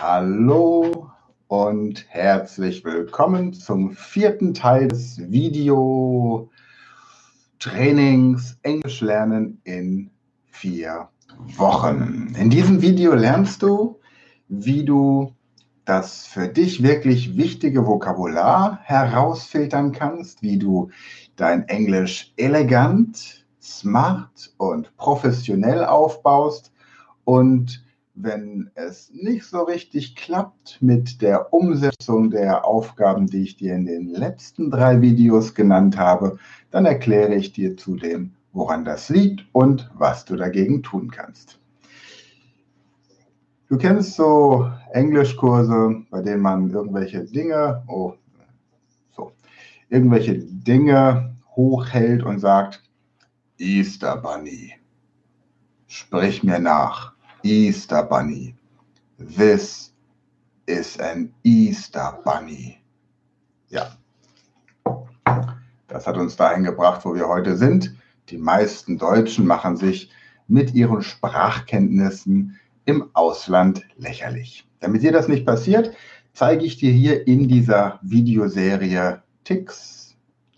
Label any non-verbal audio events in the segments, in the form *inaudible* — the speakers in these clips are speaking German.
Hallo und herzlich willkommen zum vierten Teil des Video-Trainings Englisch lernen in vier Wochen. In diesem Video lernst du, wie du das für dich wirklich wichtige Vokabular herausfiltern kannst, wie du dein Englisch elegant, smart und professionell aufbaust und wenn es nicht so richtig klappt mit der Umsetzung der Aufgaben, die ich dir in den letzten drei Videos genannt habe, dann erkläre ich dir zudem, woran das liegt und was du dagegen tun kannst. Du kennst so Englischkurse, bei denen man irgendwelche Dinge, oh, so, irgendwelche Dinge hochhält und sagt, Easter Bunny, sprich mir nach. Easter Bunny. This is an Easter Bunny. Ja. Das hat uns dahin gebracht, wo wir heute sind. Die meisten Deutschen machen sich mit ihren Sprachkenntnissen im Ausland lächerlich. Damit dir das nicht passiert, zeige ich dir hier in dieser Videoserie Ticks,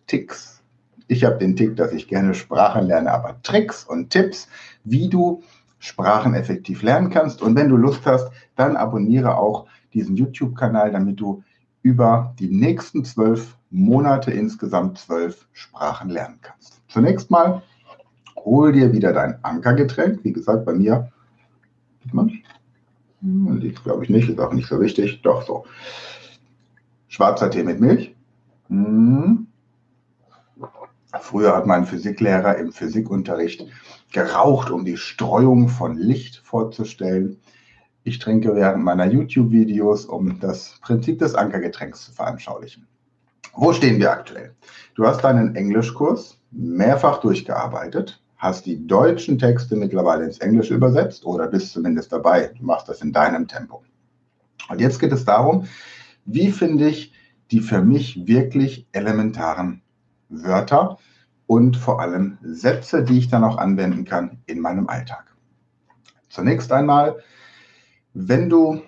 Ticks. Ich habe den Tick, dass ich gerne Sprachen lerne, aber Tricks und Tipps, wie du Sprachen effektiv lernen kannst. Und wenn du Lust hast, dann abonniere auch diesen YouTube-Kanal, damit du über die nächsten zwölf Monate insgesamt zwölf Sprachen lernen kannst. Zunächst mal hol dir wieder dein Ankergetränk. Wie gesagt, bei mir sieht man liegt, glaube ich, nicht, ist auch nicht so wichtig. Doch so. Schwarzer Tee mit Milch. Hm. Früher hat mein Physiklehrer im Physikunterricht geraucht, um die Streuung von Licht vorzustellen. Ich trinke während meiner YouTube-Videos, um das Prinzip des Ankergetränks zu veranschaulichen. Wo stehen wir aktuell? Du hast deinen Englischkurs mehrfach durchgearbeitet, hast die deutschen Texte mittlerweile ins Englische übersetzt oder bist zumindest dabei. Du machst das in deinem Tempo. Und jetzt geht es darum, wie finde ich die für mich wirklich elementaren Wörter und vor allem Sätze, die ich dann auch anwenden kann in meinem Alltag. Zunächst einmal, wenn du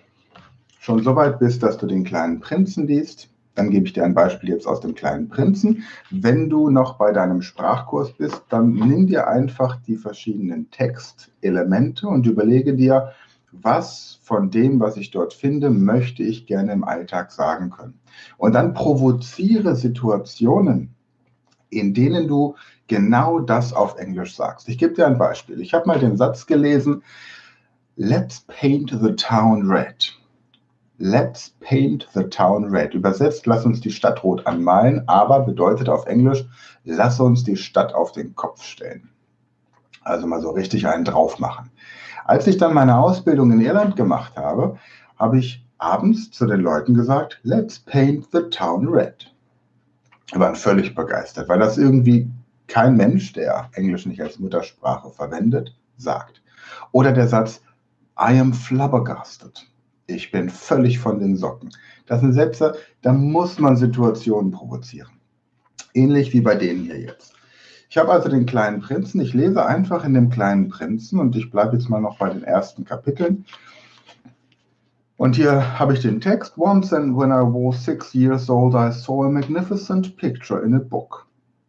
schon so weit bist, dass du den kleinen Prinzen liest, dann gebe ich dir ein Beispiel jetzt aus dem kleinen Prinzen. Wenn du noch bei deinem Sprachkurs bist, dann nimm dir einfach die verschiedenen Textelemente und überlege dir, was von dem, was ich dort finde, möchte ich gerne im Alltag sagen können. Und dann provoziere Situationen, in denen du genau das auf Englisch sagst. Ich gebe dir ein Beispiel. Ich habe mal den Satz gelesen, Let's paint the town red. Let's paint the town red. Übersetzt, lass uns die Stadt rot anmalen, aber bedeutet auf Englisch, lass uns die Stadt auf den Kopf stellen. Also mal so richtig einen drauf machen. Als ich dann meine Ausbildung in Irland gemacht habe, habe ich abends zu den Leuten gesagt, let's paint the town red waren völlig begeistert, weil das irgendwie kein Mensch, der Englisch nicht als Muttersprache verwendet, sagt. Oder der Satz, I am flabbergasted. Ich bin völlig von den Socken. Das sind Sätze, da muss man Situationen provozieren. Ähnlich wie bei denen hier jetzt. Ich habe also den kleinen Prinzen. Ich lese einfach in dem kleinen Prinzen und ich bleibe jetzt mal noch bei den ersten Kapiteln. Und hier habe ich den Text. Once and when I was six years old, I saw a magnificent picture in a book.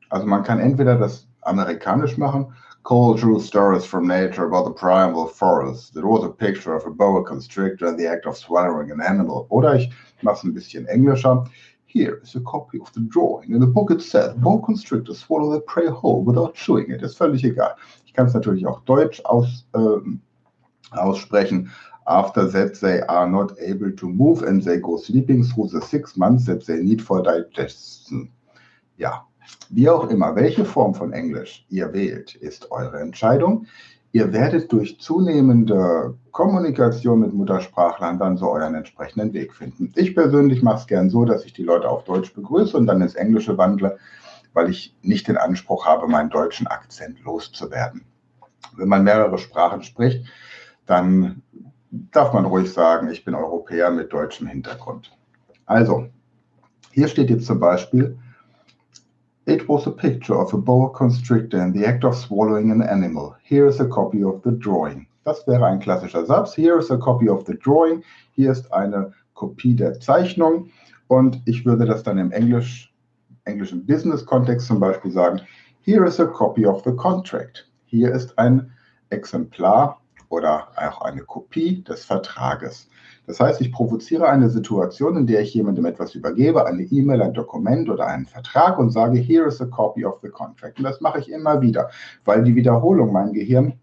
Also man kann entweder das amerikanisch machen, Cold true stories from nature about the primal forest. It was a picture of a boa constrictor in the act of swallowing an animal. Oder ich mache es ein bisschen englischer. Here is a copy of the drawing. In the book it says, boa constrictors swallow their prey whole without chewing it. Ist völlig egal. Ich kann es natürlich auch deutsch aus, äh, aussprechen. After that, they are not able to move and they go sleeping through the six months that they need for digestion. Ja, wie auch immer, welche Form von Englisch ihr wählt, ist eure Entscheidung. Ihr werdet durch zunehmende Kommunikation mit Muttersprachlern dann so euren entsprechenden Weg finden. Ich persönlich mache es gern so, dass ich die Leute auf Deutsch begrüße und dann ins Englische wandle, weil ich nicht den Anspruch habe, meinen deutschen Akzent loszuwerden. Wenn man mehrere Sprachen spricht, dann darf man ruhig sagen, ich bin Europäer mit deutschem Hintergrund. Also, hier steht jetzt zum Beispiel, It was a picture of a boa constrictor in the act of swallowing an animal. Here is a copy of the drawing. Das wäre ein klassischer Satz. Here is a copy of the drawing. Hier ist eine Kopie der Zeichnung. Und ich würde das dann im Englisch, englischen Business-Kontext zum Beispiel sagen. Here is a copy of the contract. Hier ist ein Exemplar oder auch eine Kopie des Vertrages. Das heißt, ich provoziere eine Situation, in der ich jemandem etwas übergebe, eine E-Mail, ein Dokument oder einen Vertrag und sage, here is a copy of the contract. Und das mache ich immer wieder, weil die Wiederholung mein Gehirn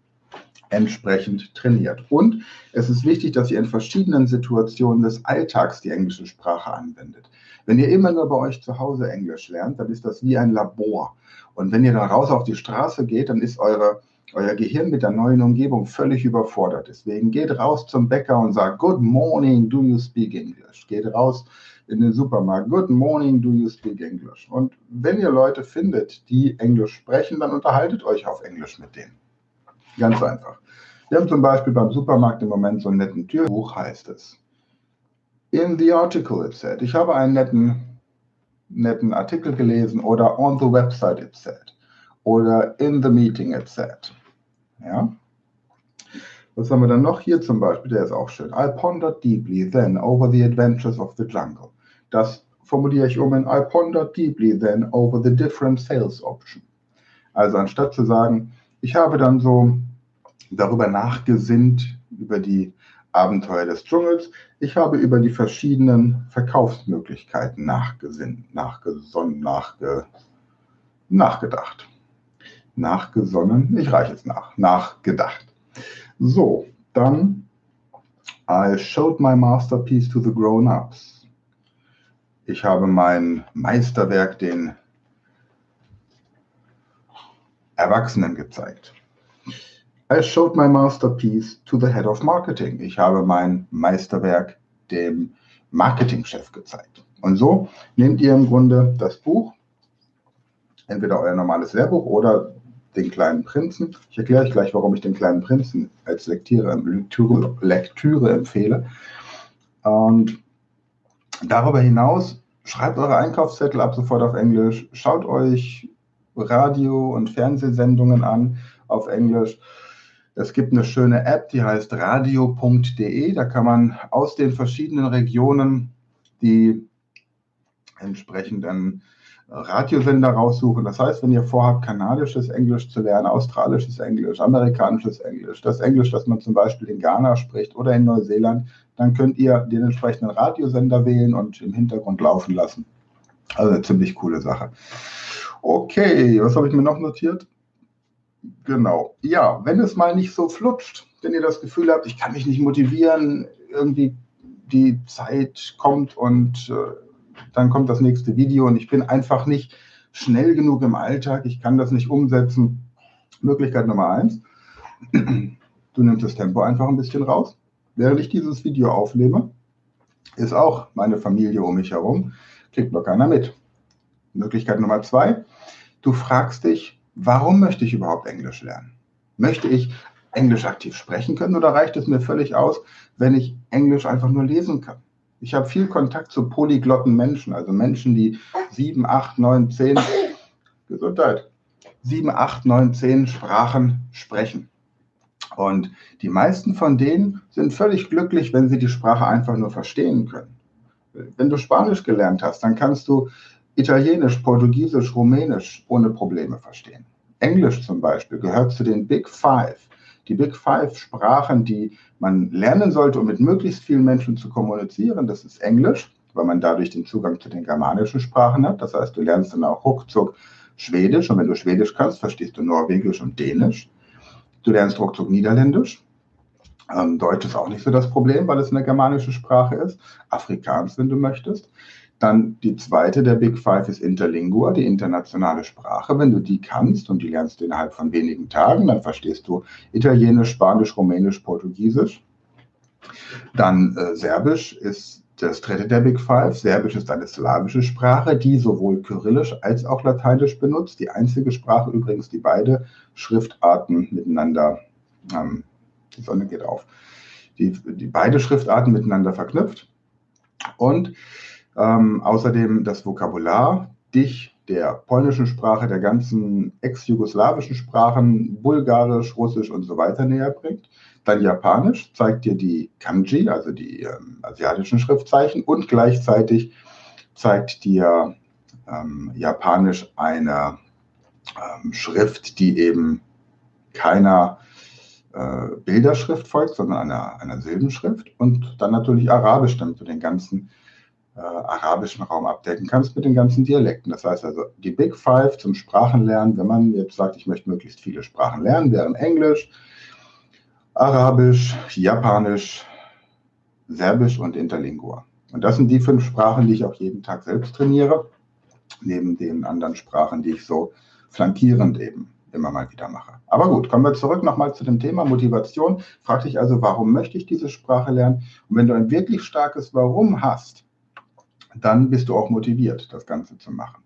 entsprechend trainiert. Und es ist wichtig, dass ihr in verschiedenen Situationen des Alltags die englische Sprache anwendet. Wenn ihr immer nur bei euch zu Hause Englisch lernt, dann ist das wie ein Labor. Und wenn ihr dann raus auf die Straße geht, dann ist eure euer Gehirn mit der neuen Umgebung völlig überfordert. Deswegen geht raus zum Bäcker und sagt, Good morning, do you speak English? Geht raus in den Supermarkt, Good morning, do you speak English? Und wenn ihr Leute findet, die Englisch sprechen, dann unterhaltet euch auf Englisch mit denen. Ganz einfach. Wir haben zum Beispiel beim Supermarkt im Moment so einen netten Türbuch, heißt es. In the article it said. Ich habe einen netten, netten Artikel gelesen oder on the website it said oder in the meeting it said. Ja? Was haben wir dann noch hier zum Beispiel? Der ist auch schön. I pondered deeply then over the adventures of the jungle. Das formuliere ich um in I pondered deeply then over the different sales options. Also anstatt zu sagen, ich habe dann so darüber nachgesinnt, über die Abenteuer des Dschungels, ich habe über die verschiedenen Verkaufsmöglichkeiten nachgesinnt, nachgesonnen, nachge, nachgedacht nachgesonnen, ich reiche es nach, nachgedacht. So, dann I showed my masterpiece to the grown-ups. Ich habe mein Meisterwerk den Erwachsenen gezeigt. I showed my masterpiece to the head of marketing. Ich habe mein Meisterwerk dem Marketingchef gezeigt. Und so nehmt ihr im Grunde das Buch, entweder euer normales Lehrbuch oder den kleinen Prinzen. Ich erkläre euch gleich, warum ich den kleinen Prinzen als Lektüre, Lektüre, Lektüre empfehle. Und darüber hinaus schreibt eure Einkaufszettel ab sofort auf Englisch, schaut euch Radio- und Fernsehsendungen an auf Englisch. Es gibt eine schöne App, die heißt radio.de. Da kann man aus den verschiedenen Regionen die entsprechenden Radiosender raussuchen. Das heißt, wenn ihr vorhabt, kanadisches Englisch zu lernen, australisches Englisch, amerikanisches Englisch, das Englisch, das man zum Beispiel in Ghana spricht oder in Neuseeland, dann könnt ihr den entsprechenden Radiosender wählen und im Hintergrund laufen lassen. Also eine ziemlich coole Sache. Okay, was habe ich mir noch notiert? Genau. Ja, wenn es mal nicht so flutscht, wenn ihr das Gefühl habt, ich kann mich nicht motivieren, irgendwie die Zeit kommt und äh, dann kommt das nächste Video und ich bin einfach nicht schnell genug im Alltag, ich kann das nicht umsetzen. Möglichkeit Nummer eins, du nimmst das Tempo einfach ein bisschen raus. Während ich dieses Video aufnehme, ist auch meine Familie um mich herum, kriegt noch keiner mit. Möglichkeit Nummer zwei, du fragst dich, warum möchte ich überhaupt Englisch lernen? Möchte ich Englisch aktiv sprechen können oder reicht es mir völlig aus, wenn ich Englisch einfach nur lesen kann? Ich habe viel Kontakt zu polyglotten Menschen, also Menschen, die sieben, acht, neun, zehn, *laughs* Gesundheit, sieben, acht, neun, zehn Sprachen sprechen. Und die meisten von denen sind völlig glücklich, wenn sie die Sprache einfach nur verstehen können. Wenn du Spanisch gelernt hast, dann kannst du Italienisch, Portugiesisch, Rumänisch ohne Probleme verstehen. Englisch zum Beispiel gehört zu den Big Five die Big Five Sprachen, die man lernen sollte, um mit möglichst vielen Menschen zu kommunizieren, das ist Englisch, weil man dadurch den Zugang zu den germanischen Sprachen hat. Das heißt, du lernst dann auch ruckzuck Schwedisch und wenn du Schwedisch kannst, verstehst du Norwegisch und Dänisch. Du lernst ruckzuck Niederländisch. Ähm, Deutsch ist auch nicht so das Problem, weil es eine germanische Sprache ist. Afrikaans, wenn du möchtest. Dann die zweite der Big Five ist Interlingua, die internationale Sprache. Wenn du die kannst und die lernst du innerhalb von wenigen Tagen, dann verstehst du Italienisch, Spanisch, Rumänisch, Portugiesisch. Dann äh, Serbisch ist das dritte der Big Five. Serbisch ist eine slawische Sprache, die sowohl Kyrillisch als auch Lateinisch benutzt. Die einzige Sprache übrigens, die beide Schriftarten miteinander, ähm, die Sonne geht auf, die, die beide Schriftarten miteinander verknüpft. Und ähm, außerdem das Vokabular dich der polnischen Sprache, der ganzen ex-jugoslawischen Sprachen, Bulgarisch, Russisch und so weiter näher bringt. Dann Japanisch zeigt dir die Kanji, also die ähm, asiatischen Schriftzeichen, und gleichzeitig zeigt dir ähm, Japanisch eine ähm, Schrift, die eben keiner äh, Bilderschrift folgt, sondern einer, einer Silbenschrift. Und dann natürlich Arabisch, damit du den ganzen äh, arabischen Raum abdecken kannst mit den ganzen Dialekten. Das heißt also, die Big Five zum Sprachenlernen, wenn man jetzt sagt, ich möchte möglichst viele Sprachen lernen, wären Englisch, Arabisch, Japanisch, Serbisch und Interlingua. Und das sind die fünf Sprachen, die ich auch jeden Tag selbst trainiere, neben den anderen Sprachen, die ich so flankierend eben immer mal wieder mache. Aber gut, kommen wir zurück nochmal zu dem Thema Motivation. Frag dich also, warum möchte ich diese Sprache lernen? Und wenn du ein wirklich starkes Warum hast, dann bist du auch motiviert, das Ganze zu machen.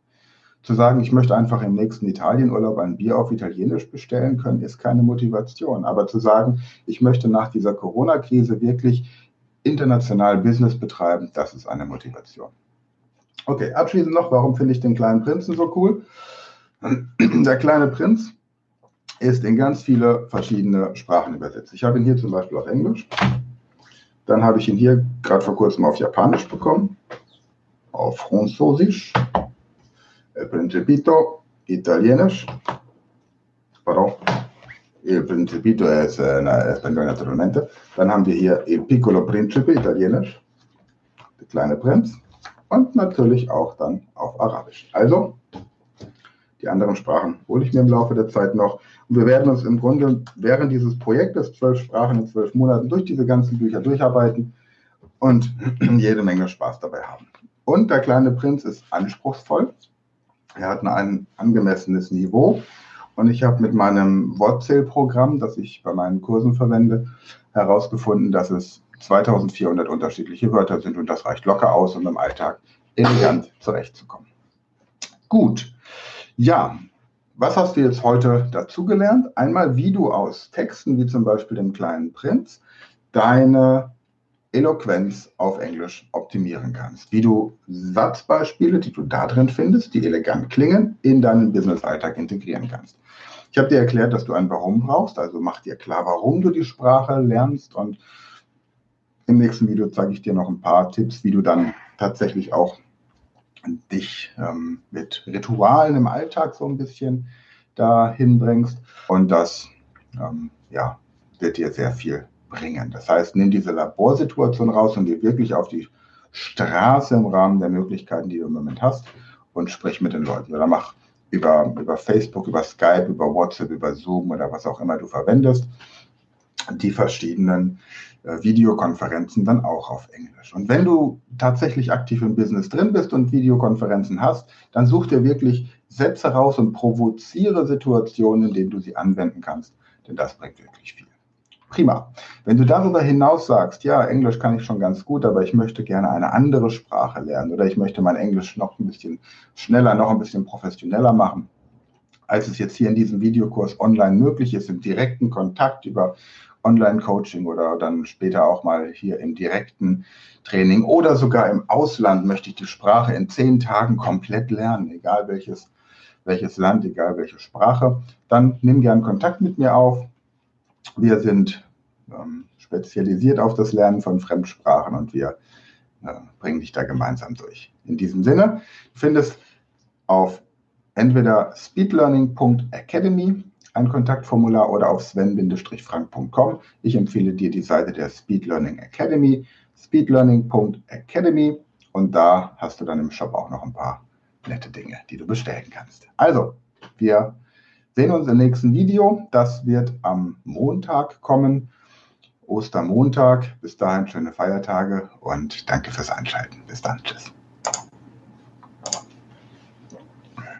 Zu sagen, ich möchte einfach im nächsten Italienurlaub ein Bier auf Italienisch bestellen können, ist keine Motivation. Aber zu sagen, ich möchte nach dieser Corona-Krise wirklich international Business betreiben, das ist eine Motivation. Okay, abschließend noch, warum finde ich den kleinen Prinzen so cool? Der kleine Prinz ist in ganz viele verschiedene Sprachen übersetzt. Ich habe ihn hier zum Beispiel auf Englisch. Dann habe ich ihn hier gerade vor kurzem auf Japanisch bekommen auf Französisch, El Principito Italienisch, pardon, El Principito en español naturalmente. Dann haben wir hier Il Piccolo Principe Italienisch, der kleine Prinz, und natürlich auch dann auf Arabisch. Also, die anderen Sprachen hole ich mir im Laufe der Zeit noch. Und wir werden uns im Grunde während dieses Projektes, zwölf Sprachen in zwölf Monaten, durch diese ganzen Bücher durcharbeiten und *clears throat* jede Menge Spaß dabei haben. Und der kleine Prinz ist anspruchsvoll. Er hat ein angemessenes Niveau. Und ich habe mit meinem Wortzählprogramm, das ich bei meinen Kursen verwende, herausgefunden, dass es 2400 unterschiedliche Wörter sind. Und das reicht locker aus, um im Alltag elegant zurechtzukommen. Gut. Ja, was hast du jetzt heute dazugelernt? Einmal, wie du aus Texten wie zum Beispiel dem kleinen Prinz deine Eloquenz auf Englisch optimieren kannst. Wie du Satzbeispiele, die du da drin findest, die elegant klingen, in deinen Business-Alltag integrieren kannst. Ich habe dir erklärt, dass du ein Warum brauchst, also mach dir klar, warum du die Sprache lernst und im nächsten Video zeige ich dir noch ein paar Tipps, wie du dann tatsächlich auch dich ähm, mit Ritualen im Alltag so ein bisschen dahin bringst. Und das ähm, ja, wird dir sehr viel bringen. Das heißt, nimm diese Laborsituation raus und geh wirklich auf die Straße im Rahmen der Möglichkeiten, die du im Moment hast und sprich mit den Leuten. Oder mach über, über Facebook, über Skype, über WhatsApp, über Zoom oder was auch immer du verwendest, die verschiedenen äh, Videokonferenzen dann auch auf Englisch. Und wenn du tatsächlich aktiv im Business drin bist und Videokonferenzen hast, dann such dir wirklich Sätze raus und provoziere Situationen, in denen du sie anwenden kannst, denn das bringt wirklich viel. Prima. Wenn du darüber hinaus sagst, ja, Englisch kann ich schon ganz gut, aber ich möchte gerne eine andere Sprache lernen oder ich möchte mein Englisch noch ein bisschen schneller, noch ein bisschen professioneller machen, als es jetzt hier in diesem Videokurs online möglich ist, im direkten Kontakt über Online-Coaching oder dann später auch mal hier im direkten Training oder sogar im Ausland möchte ich die Sprache in zehn Tagen komplett lernen, egal welches, welches Land, egal welche Sprache, dann nimm gern Kontakt mit mir auf. Wir sind ähm, spezialisiert auf das Lernen von Fremdsprachen und wir äh, bringen dich da gemeinsam durch. In diesem Sinne, du findest auf entweder speedlearning.academy ein Kontaktformular oder auf sven-frank.com. Ich empfehle dir die Seite der Speed Learning Academy, speedlearning.academy und da hast du dann im Shop auch noch ein paar nette Dinge, die du bestellen kannst. Also, wir sehen uns im nächsten Video. Das wird am Montag kommen. Ostermontag. Bis dahin schöne Feiertage und danke fürs Einschalten. Bis dann. Tschüss.